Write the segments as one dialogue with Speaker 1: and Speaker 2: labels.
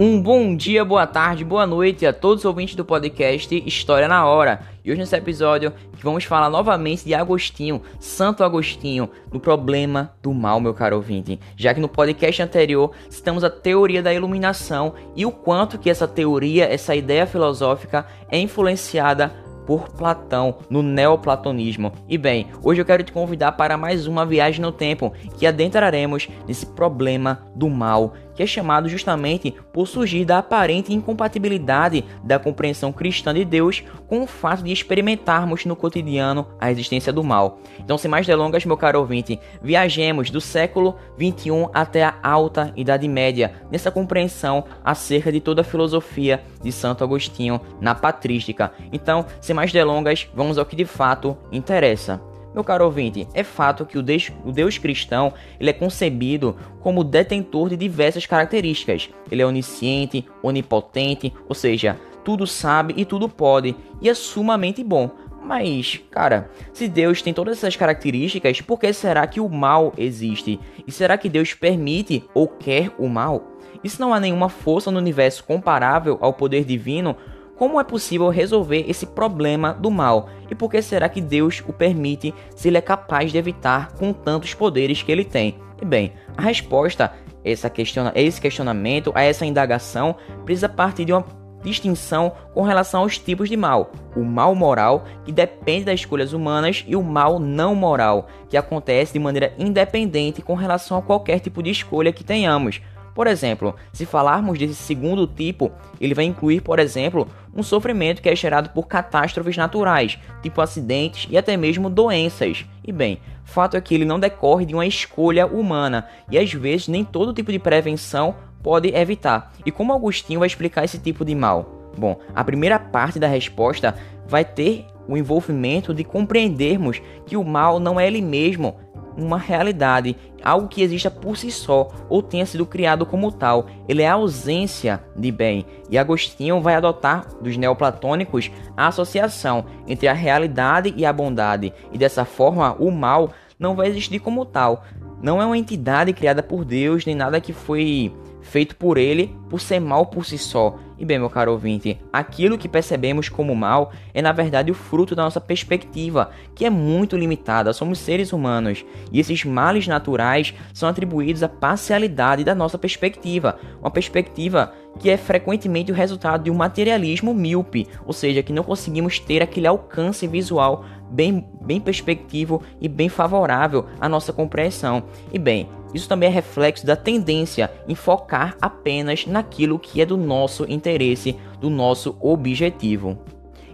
Speaker 1: Um bom dia, boa tarde, boa noite a todos os ouvintes do podcast História na Hora. E hoje nesse episódio vamos falar novamente de Agostinho, Santo Agostinho, do problema do mal, meu caro ouvinte. Já que no podcast anterior citamos a teoria da iluminação e o quanto que essa teoria, essa ideia filosófica é influenciada por Platão no neoplatonismo. E bem, hoje eu quero te convidar para mais uma viagem no tempo que adentraremos nesse problema do mal que é chamado justamente por surgir da aparente incompatibilidade da compreensão cristã de Deus com o fato de experimentarmos no cotidiano a existência do mal. Então, sem mais delongas, meu caro ouvinte, viajemos do século 21 até a alta Idade Média nessa compreensão acerca de toda a filosofia de Santo Agostinho na patrística. Então, sem mais delongas, vamos ao que de fato interessa. Meu caro ouvinte, é fato que o Deus, o Deus cristão ele é concebido como detentor de diversas características. Ele é onisciente, onipotente, ou seja, tudo sabe e tudo pode, e é sumamente bom. Mas, cara, se Deus tem todas essas características, por que será que o mal existe? E será que Deus permite ou quer o mal? E se não há nenhuma força no universo comparável ao poder divino, como é possível resolver esse problema do mal? E por que será que Deus o permite se ele é capaz de evitar com tantos poderes que ele tem? E bem, a resposta a esse questionamento, a essa indagação, precisa partir de uma distinção com relação aos tipos de mal. O mal moral, que depende das escolhas humanas, e o mal não moral, que acontece de maneira independente com relação a qualquer tipo de escolha que tenhamos. Por exemplo, se falarmos desse segundo tipo, ele vai incluir, por exemplo, um sofrimento que é gerado por catástrofes naturais, tipo acidentes e até mesmo doenças. E bem, fato é que ele não decorre de uma escolha humana e às vezes nem todo tipo de prevenção pode evitar. E como Agostinho vai explicar esse tipo de mal? Bom, a primeira parte da resposta vai ter o envolvimento de compreendermos que o mal não é ele mesmo, uma realidade, algo que exista por si só ou tenha sido criado como tal. Ele é a ausência de bem. E Agostinho vai adotar dos neoplatônicos a associação entre a realidade e a bondade. E dessa forma, o mal não vai existir como tal. Não é uma entidade criada por Deus, nem nada que foi feito por ele por ser mal por si só. E bem, meu caro ouvinte, aquilo que percebemos como mal é na verdade o fruto da nossa perspectiva, que é muito limitada. Somos seres humanos e esses males naturais são atribuídos à parcialidade da nossa perspectiva, uma perspectiva que é frequentemente o resultado de um materialismo míope, ou seja, que não conseguimos ter aquele alcance visual bem, bem perspectivo e bem favorável à nossa compreensão. E bem, isso também é reflexo da tendência em focar apenas naquilo que é do nosso interesse, do nosso objetivo.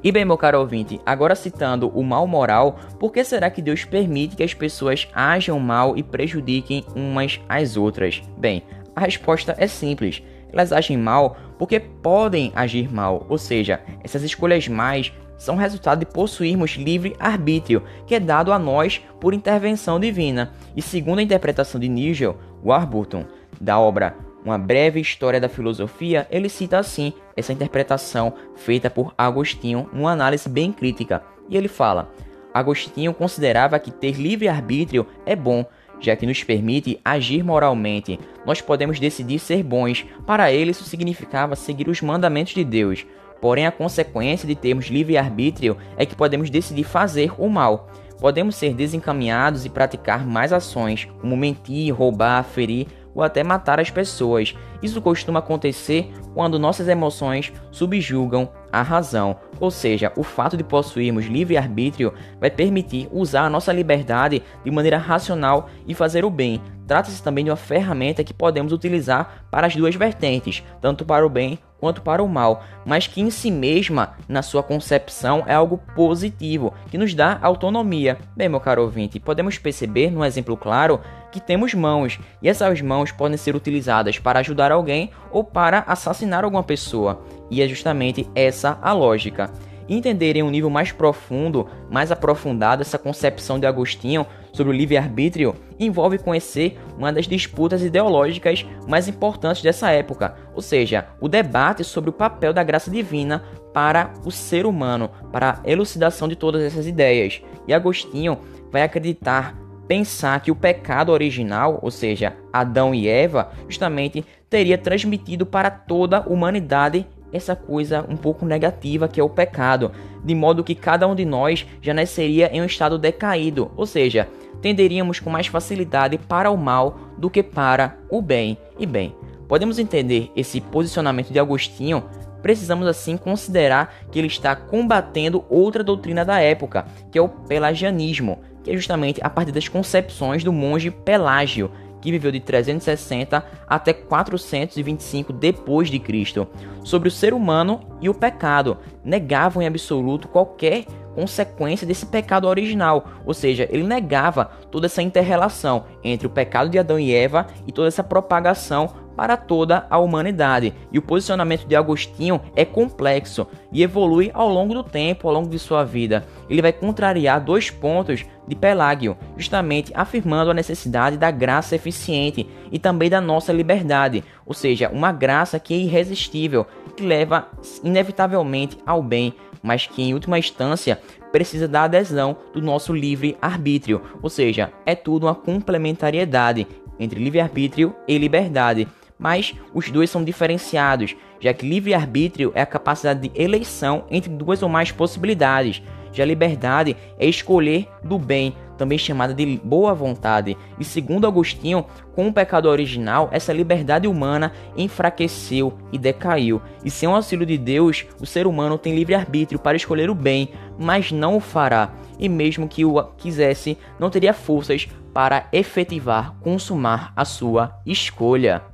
Speaker 1: E bem, meu caro ouvinte, agora citando o mal moral, por que será que Deus permite que as pessoas ajam mal e prejudiquem umas às outras? Bem, a resposta é simples. Elas agem mal porque podem agir mal, ou seja, essas escolhas mais são resultado de possuirmos livre arbítrio, que é dado a nós por intervenção divina. E segundo a interpretação de Nigel Warburton, da obra Uma Breve História da Filosofia, ele cita assim essa interpretação feita por Agostinho numa análise bem crítica. E ele fala: Agostinho considerava que ter livre arbítrio é bom, já que nos permite agir moralmente. Nós podemos decidir ser bons. Para ele, isso significava seguir os mandamentos de Deus. Porém, a consequência de termos livre-arbítrio é que podemos decidir fazer o mal. Podemos ser desencaminhados e praticar mais ações, como mentir, roubar, ferir ou até matar as pessoas. Isso costuma acontecer quando nossas emoções subjugam a razão, ou seja, o fato de possuirmos livre-arbítrio vai permitir usar a nossa liberdade de maneira racional e fazer o bem. Trata-se também de uma ferramenta que podemos utilizar para as duas vertentes, tanto para o bem quanto para o mal, mas que em si mesma, na sua concepção, é algo positivo, que nos dá autonomia. Bem, meu caro ouvinte, podemos perceber, num exemplo claro, que temos mãos, e essas mãos podem ser utilizadas para ajudar alguém ou para assassinar alguma pessoa, e é justamente essa a lógica entender em um nível mais profundo, mais aprofundado essa concepção de Agostinho sobre o livre-arbítrio envolve conhecer uma das disputas ideológicas mais importantes dessa época, ou seja, o debate sobre o papel da graça divina para o ser humano, para a elucidação de todas essas ideias. E Agostinho vai acreditar pensar que o pecado original, ou seja, Adão e Eva, justamente teria transmitido para toda a humanidade essa coisa um pouco negativa que é o pecado, de modo que cada um de nós já nasceria em um estado decaído, ou seja, tenderíamos com mais facilidade para o mal do que para o bem. E bem, podemos entender esse posicionamento de Agostinho? Precisamos assim considerar que ele está combatendo outra doutrina da época, que é o pelagianismo, que é justamente a partir das concepções do monge Pelágio, que viveu de 360 até 425 depois de Cristo, sobre o ser humano e o pecado. Negavam em absoluto qualquer consequência desse pecado original, ou seja, ele negava toda essa interrelação entre o pecado de Adão e Eva e toda essa propagação para toda a humanidade. E o posicionamento de Agostinho é complexo e evolui ao longo do tempo, ao longo de sua vida. Ele vai contrariar dois pontos de Pelágio, justamente afirmando a necessidade da graça eficiente e também da nossa liberdade, ou seja, uma graça que é irresistível, que leva inevitavelmente ao bem, mas que em última instância precisa da adesão do nosso livre arbítrio, ou seja, é tudo uma complementariedade entre livre-arbítrio e liberdade mas os dois são diferenciados, já que livre-arbítrio é a capacidade de eleição entre duas ou mais possibilidades. Já liberdade é escolher do bem, também chamada de boa vontade. E segundo Agostinho, com o pecado original, essa liberdade humana enfraqueceu e decaiu. E sem o auxílio de Deus, o ser humano tem livre-arbítrio para escolher o bem, mas não o fará. E mesmo que o quisesse, não teria forças para efetivar, consumar a sua escolha.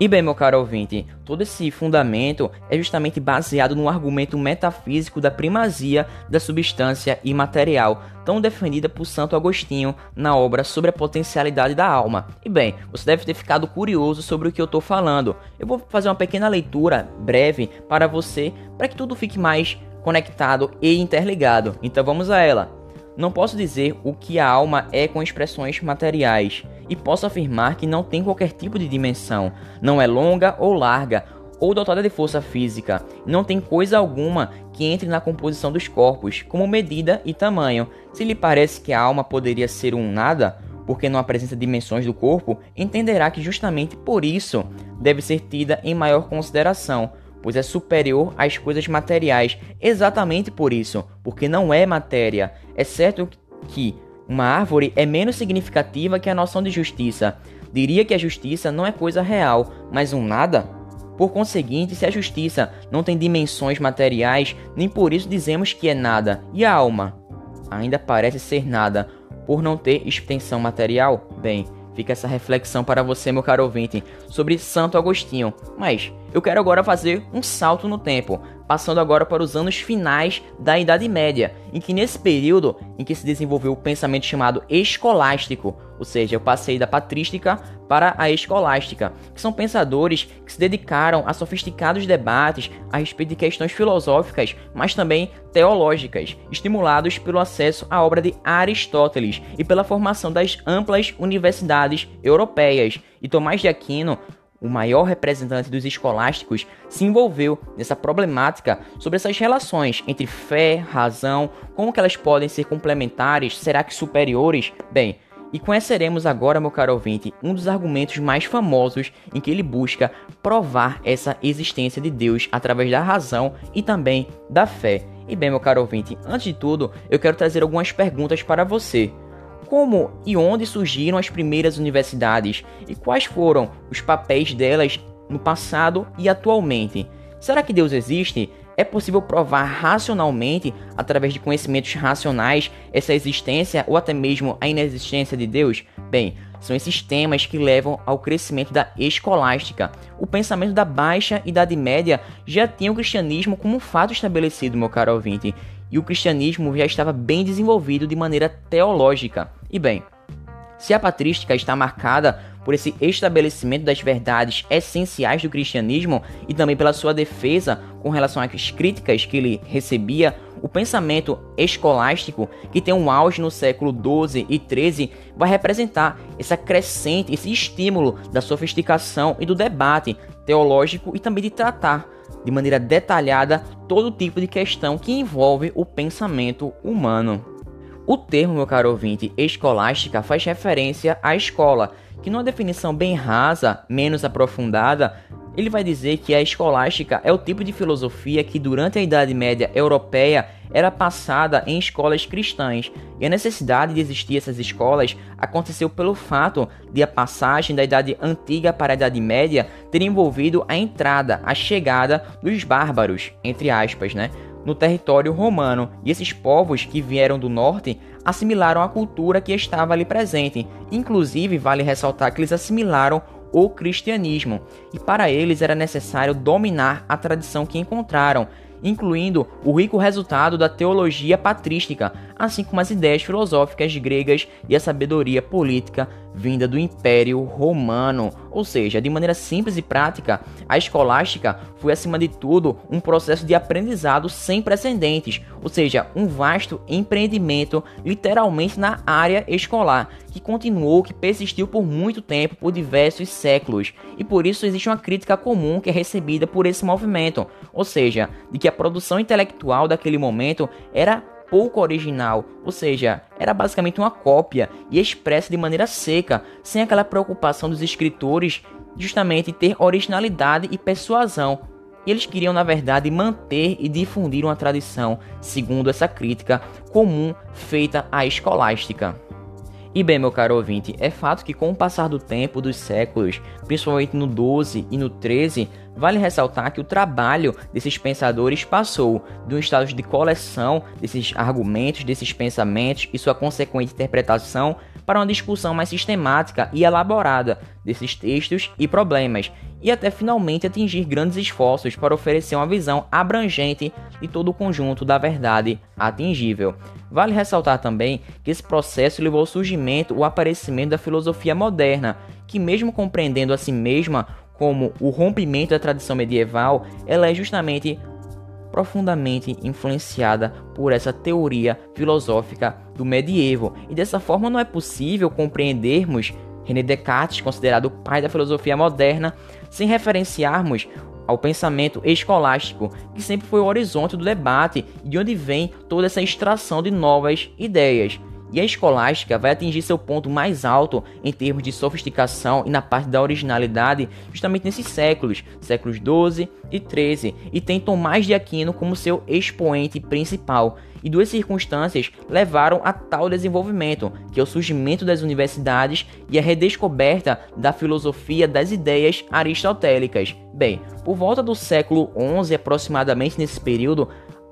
Speaker 1: E bem, meu caro ouvinte, todo esse fundamento é justamente baseado no argumento metafísico da primazia da substância imaterial, tão defendida por Santo Agostinho na obra Sobre a Potencialidade da Alma. E bem, você deve ter ficado curioso sobre o que eu estou falando. Eu vou fazer uma pequena leitura breve para você, para que tudo fique mais conectado e interligado. Então vamos a ela. Não posso dizer o que a alma é com expressões materiais, e posso afirmar que não tem qualquer tipo de dimensão, não é longa ou larga, ou dotada de força física, não tem coisa alguma que entre na composição dos corpos, como medida e tamanho. Se lhe parece que a alma poderia ser um nada, porque não apresenta dimensões do corpo, entenderá que justamente por isso deve ser tida em maior consideração, pois é superior às coisas materiais, exatamente por isso, porque não é matéria. É certo que uma árvore é menos significativa que a noção de justiça. Diria que a justiça não é coisa real, mas um nada? Por conseguinte, se a justiça não tem dimensões materiais, nem por isso dizemos que é nada. E a alma? Ainda parece ser nada, por não ter extensão material? Bem, Fica essa reflexão para você, meu caro ouvinte, sobre Santo Agostinho. Mas eu quero agora fazer um salto no tempo, passando agora para os anos finais da Idade Média, em que nesse período em que se desenvolveu o pensamento chamado escolástico, ou seja, eu passei da patrística para a escolástica, que são pensadores que se dedicaram a sofisticados debates a respeito de questões filosóficas, mas também teológicas, estimulados pelo acesso à obra de Aristóteles e pela formação das amplas universidades europeias. E Tomás de Aquino o maior representante dos escolásticos, se envolveu nessa problemática sobre essas relações entre fé, razão, como que elas podem ser complementares, será que superiores? Bem, e conheceremos agora, meu caro ouvinte, um dos argumentos mais famosos em que ele busca provar essa existência de Deus através da razão e também da fé. E bem, meu caro ouvinte, antes de tudo, eu quero trazer algumas perguntas para você. Como e onde surgiram as primeiras universidades e quais foram os papéis delas no passado e atualmente? Será que Deus existe? É possível provar racionalmente, através de conhecimentos racionais, essa existência ou até mesmo a inexistência de Deus? Bem, são esses temas que levam ao crescimento da escolástica. O pensamento da Baixa Idade Média já tinha o cristianismo como um fato estabelecido, meu caro ouvinte, e o cristianismo já estava bem desenvolvido de maneira teológica. E bem, se a patrística está marcada por esse estabelecimento das verdades essenciais do cristianismo e também pela sua defesa com relação às críticas que ele recebia, o pensamento escolástico, que tem um auge no século 12 e 13, vai representar essa crescente, esse estímulo da sofisticação e do debate teológico e também de tratar de maneira detalhada todo tipo de questão que envolve o pensamento humano. O termo, meu caro ouvinte, escolástica faz referência à escola, que numa definição bem rasa, menos aprofundada, ele vai dizer que a escolástica é o tipo de filosofia que durante a Idade Média europeia era passada em escolas cristãs, e a necessidade de existir essas escolas aconteceu pelo fato de a passagem da Idade Antiga para a Idade Média ter envolvido a entrada, a chegada dos bárbaros, entre aspas, né, no território romano, e esses povos que vieram do norte assimilaram a cultura que estava ali presente. Inclusive, vale ressaltar que eles assimilaram o cristianismo, e para eles era necessário dominar a tradição que encontraram, incluindo o rico resultado da teologia patrística, assim como as ideias filosóficas gregas e a sabedoria política vinda do Império Romano. Ou seja, de maneira simples e prática, a escolástica foi acima de tudo um processo de aprendizado sem precedentes, ou seja, um vasto empreendimento literalmente na área escolar, que continuou, que persistiu por muito tempo, por diversos séculos. E por isso existe uma crítica comum que é recebida por esse movimento, ou seja, de que a produção intelectual daquele momento era pouco original, ou seja, era basicamente uma cópia e expressa de maneira seca, sem aquela preocupação dos escritores justamente ter originalidade e persuasão. E eles queriam, na verdade, manter e difundir uma tradição, segundo essa crítica comum feita à escolástica. E bem, meu caro ouvinte, é fato que com o passar do tempo, dos séculos, principalmente no 12 e no 13, vale ressaltar que o trabalho desses pensadores passou de um estado de coleção desses argumentos, desses pensamentos e sua consequente interpretação para uma discussão mais sistemática e elaborada desses textos e problemas, e até finalmente atingir grandes esforços para oferecer uma visão abrangente de todo o conjunto da verdade atingível. Vale ressaltar também que esse processo levou ao surgimento, o aparecimento da filosofia moderna, que mesmo compreendendo a si mesma como o rompimento da tradição medieval, ela é justamente profundamente influenciada por essa teoria filosófica do medievo. E dessa forma não é possível compreendermos René Descartes, considerado o pai da filosofia moderna, sem referenciarmos ao pensamento escolástico, que sempre foi o horizonte do debate e de onde vem toda essa extração de novas ideias. E a escolástica vai atingir seu ponto mais alto em termos de sofisticação e na parte da originalidade justamente nesses séculos, séculos 12 e 13, e tem Tomás de Aquino como seu expoente principal. E duas circunstâncias levaram a tal desenvolvimento, que é o surgimento das universidades e a redescoberta da filosofia das ideias aristotélicas. Bem, por volta do século XI, aproximadamente nesse período,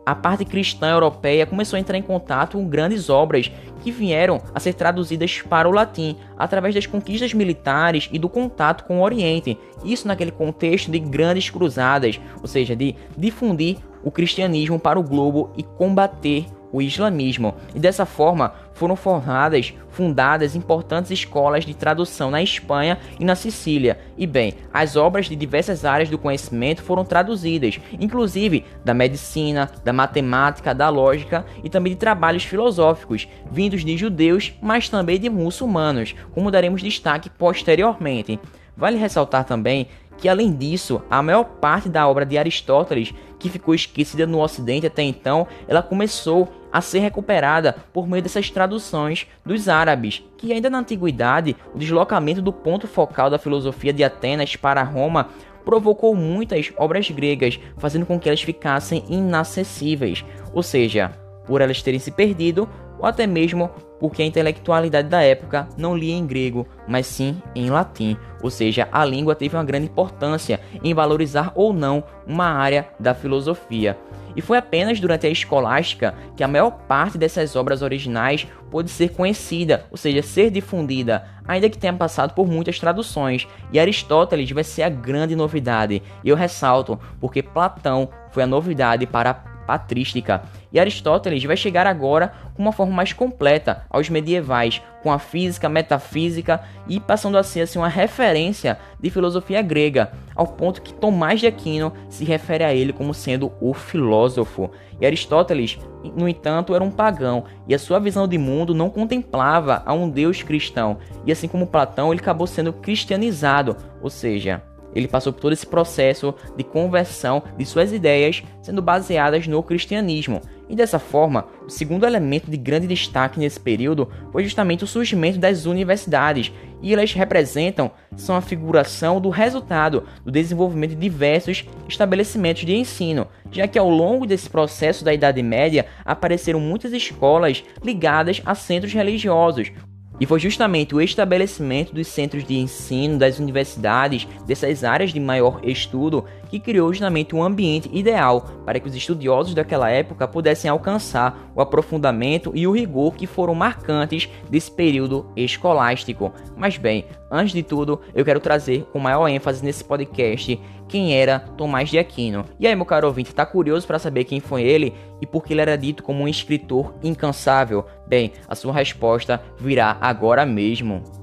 Speaker 1: a parte cristã europeia começou a entrar em contato com grandes obras que vieram a ser traduzidas para o latim através das conquistas militares e do contato com o Oriente. Isso naquele contexto de grandes cruzadas, ou seja, de difundir o cristianismo para o globo e combater o islamismo, e dessa forma foram formadas, fundadas importantes escolas de tradução na Espanha e na Sicília. E bem, as obras de diversas áreas do conhecimento foram traduzidas, inclusive da medicina, da matemática, da lógica e também de trabalhos filosóficos, vindos de judeus, mas também de muçulmanos, como daremos destaque posteriormente. Vale ressaltar também que, além disso, a maior parte da obra de Aristóteles, que ficou esquecida no Ocidente até então, ela começou a ser recuperada por meio dessas traduções dos árabes, que ainda na antiguidade, o deslocamento do ponto focal da filosofia de Atenas para Roma provocou muitas obras gregas, fazendo com que elas ficassem inacessíveis, ou seja, por elas terem se perdido, ou até mesmo porque a intelectualidade da época não lia em grego, mas sim em latim, ou seja, a língua teve uma grande importância em valorizar ou não uma área da filosofia. E foi apenas durante a escolástica que a maior parte dessas obras originais pôde ser conhecida, ou seja, ser difundida, ainda que tenha passado por muitas traduções. E Aristóteles vai ser a grande novidade. E eu ressalto, porque Platão foi a novidade para patrística. E Aristóteles vai chegar agora com uma forma mais completa aos medievais, com a física, metafísica e passando a ser assim, uma referência de filosofia grega, ao ponto que Tomás de Aquino se refere a ele como sendo o filósofo. E Aristóteles, no entanto, era um pagão, e a sua visão de mundo não contemplava a um deus cristão. E assim como Platão, ele acabou sendo cristianizado, ou seja, ele passou por todo esse processo de conversão de suas ideias sendo baseadas no cristianismo. E dessa forma, o segundo elemento de grande destaque nesse período foi justamente o surgimento das universidades, e elas representam são a figuração do resultado do desenvolvimento de diversos estabelecimentos de ensino, já que ao longo desse processo da Idade Média apareceram muitas escolas ligadas a centros religiosos, e foi justamente o estabelecimento dos centros de ensino, das universidades, dessas áreas de maior estudo, que criou justamente um ambiente ideal para que os estudiosos daquela época pudessem alcançar o aprofundamento e o rigor que foram marcantes desse período escolástico. Mas bem, antes de tudo, eu quero trazer com maior ênfase nesse podcast quem era Tomás de Aquino. E aí, meu caro ouvinte, tá curioso para saber quem foi ele e por que ele era dito como um escritor incansável? Bem, a sua resposta virá agora mesmo.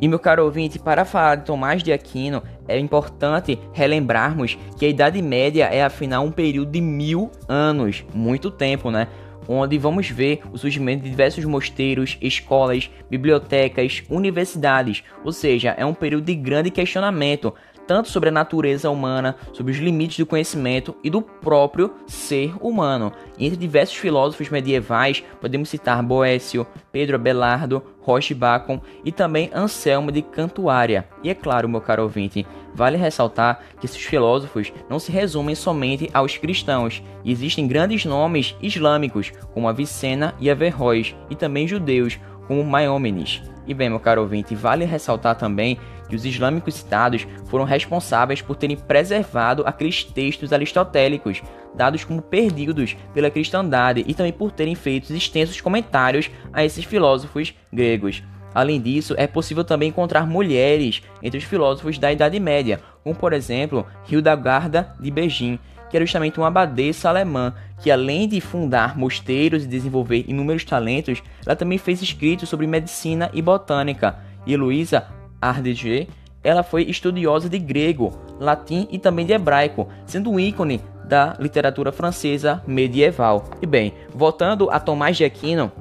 Speaker 1: E meu caro ouvinte, para falar de Tomás de Aquino, é importante relembrarmos que a Idade Média é afinal um período de mil anos, muito tempo, né? Onde vamos ver o surgimento de diversos mosteiros, escolas, bibliotecas, universidades, ou seja, é um período de grande questionamento, tanto sobre a natureza humana, sobre os limites do conhecimento e do próprio ser humano. E entre diversos filósofos medievais, podemos citar Boécio, Pedro Abelardo, Roche Bacon e também Anselmo de Cantuária. E é claro, meu caro ouvinte, vale ressaltar que esses filósofos não se resumem somente aos cristãos. Existem grandes nomes islâmicos, como Avicena e Averroes, e também judeus, como Maimônides. E bem, meu caro ouvinte, vale ressaltar também que os islâmicos citados foram responsáveis por terem preservado aqueles textos aristotélicos, dados como perdidos pela cristandade, e também por terem feito extensos comentários a esses filósofos gregos. Além disso, é possível também encontrar mulheres entre os filósofos da Idade Média, como por exemplo Hildegarda de Begin, que era justamente uma abadesa alemã, que além de fundar mosteiros e desenvolver inúmeros talentos, ela também fez escritos sobre medicina e botânica. E Luísa Ardege, ela foi estudiosa de grego, latim e também de hebraico, sendo um ícone da literatura francesa medieval. E bem, voltando a Tomás de Aquino,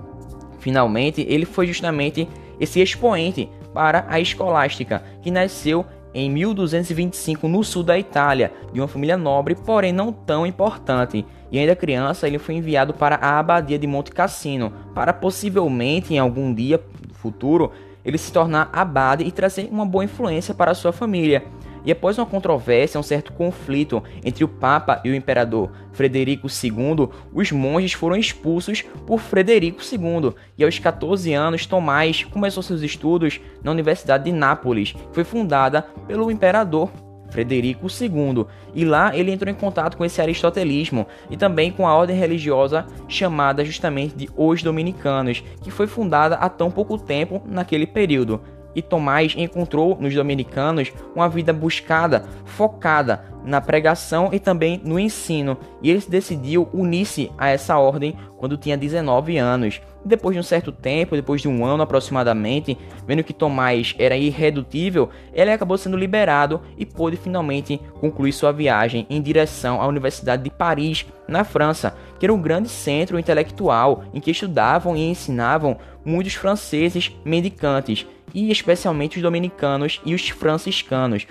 Speaker 1: finalmente ele foi justamente esse expoente para a escolástica, que nasceu em 1225 no sul da Itália, de uma família nobre, porém não tão importante. E ainda criança, ele foi enviado para a abadia de Monte Cassino, para possivelmente em algum dia futuro ele se tornar abade e trazer uma boa influência para sua família. E após uma controvérsia, um certo conflito entre o Papa e o Imperador Frederico II, os monges foram expulsos por Frederico II. E aos 14 anos, Tomás começou seus estudos na Universidade de Nápoles, que foi fundada pelo Imperador Frederico II, e lá ele entrou em contato com esse aristotelismo e também com a ordem religiosa chamada justamente de Os Dominicanos, que foi fundada há tão pouco tempo naquele período. E Tomás encontrou nos dominicanos uma vida buscada, focada na pregação e também no ensino, e ele decidiu unir-se a essa ordem quando tinha 19 anos. Depois de um certo tempo, depois de um ano aproximadamente, vendo que Tomás era irredutível, ele acabou sendo liberado e pôde finalmente concluir sua viagem em direção à Universidade de Paris, na França, que era um grande centro intelectual em que estudavam e ensinavam muitos franceses mendicantes, e especialmente os dominicanos e os franciscanos.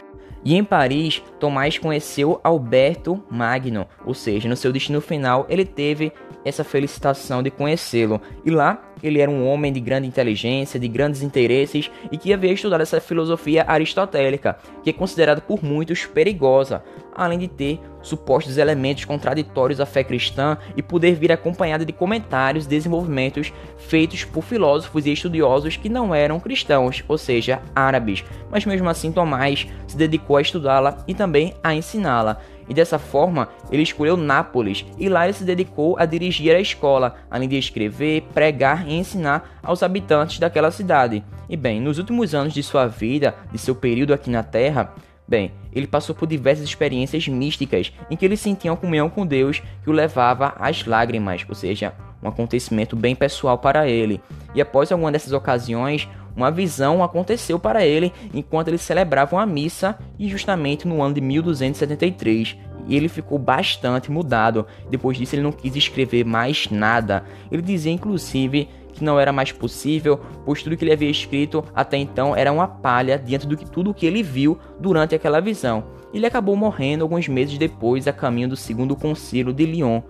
Speaker 1: E em Paris, Tomás conheceu Alberto Magno, ou seja, no seu destino final ele teve essa felicitação de conhecê-lo. E lá ele era um homem de grande inteligência, de grandes interesses e que havia estudado essa filosofia aristotélica, que é considerada por muitos perigosa, além de ter supostos elementos contraditórios à fé cristã e poder vir acompanhada de comentários e desenvolvimentos feitos por filósofos e estudiosos que não eram cristãos, ou seja, árabes. Mas mesmo assim, Tomás se dedicou a estudá-la e também a ensiná-la e dessa forma ele escolheu Nápoles e lá ele se dedicou a dirigir a escola, além de escrever, pregar e ensinar aos habitantes daquela cidade. E bem, nos últimos anos de sua vida, de seu período aqui na Terra, Bem, ele passou por diversas experiências místicas em que ele sentia uma comunhão com Deus que o levava às lágrimas, ou seja, um acontecimento bem pessoal para ele. E após alguma dessas ocasiões, uma visão aconteceu para ele enquanto eles celebravam a missa e justamente no ano de 1273. E ele ficou bastante mudado. Depois disso, ele não quis escrever mais nada. Ele dizia, inclusive, que não era mais possível, pois tudo que ele havia escrito até então era uma palha diante do que tudo que ele viu durante aquela visão. Ele acabou morrendo alguns meses depois a caminho do segundo concílio de Lyon,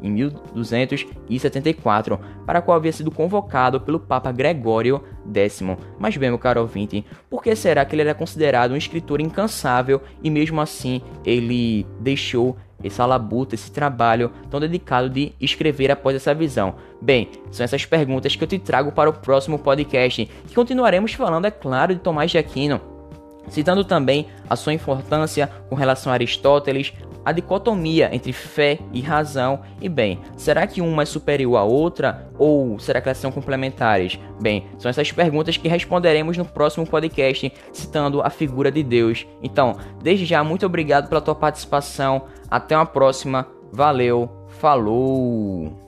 Speaker 1: em 1274, para a qual havia sido convocado pelo Papa Gregório X. Mas bem, meu caro ouvinte, por que será que ele era considerado um escritor incansável e mesmo assim ele deixou essa labuta, esse trabalho tão dedicado de escrever após essa visão? Bem, são essas perguntas que eu te trago para o próximo podcast, que continuaremos falando, é claro, de Tomás de Aquino citando também a sua importância com relação a Aristóteles, a dicotomia entre fé e razão. E bem, será que uma é superior à outra ou será que elas são complementares? Bem, são essas perguntas que responderemos no próximo podcast, citando a figura de Deus. Então, desde já, muito obrigado pela tua participação. Até uma próxima. Valeu. Falou.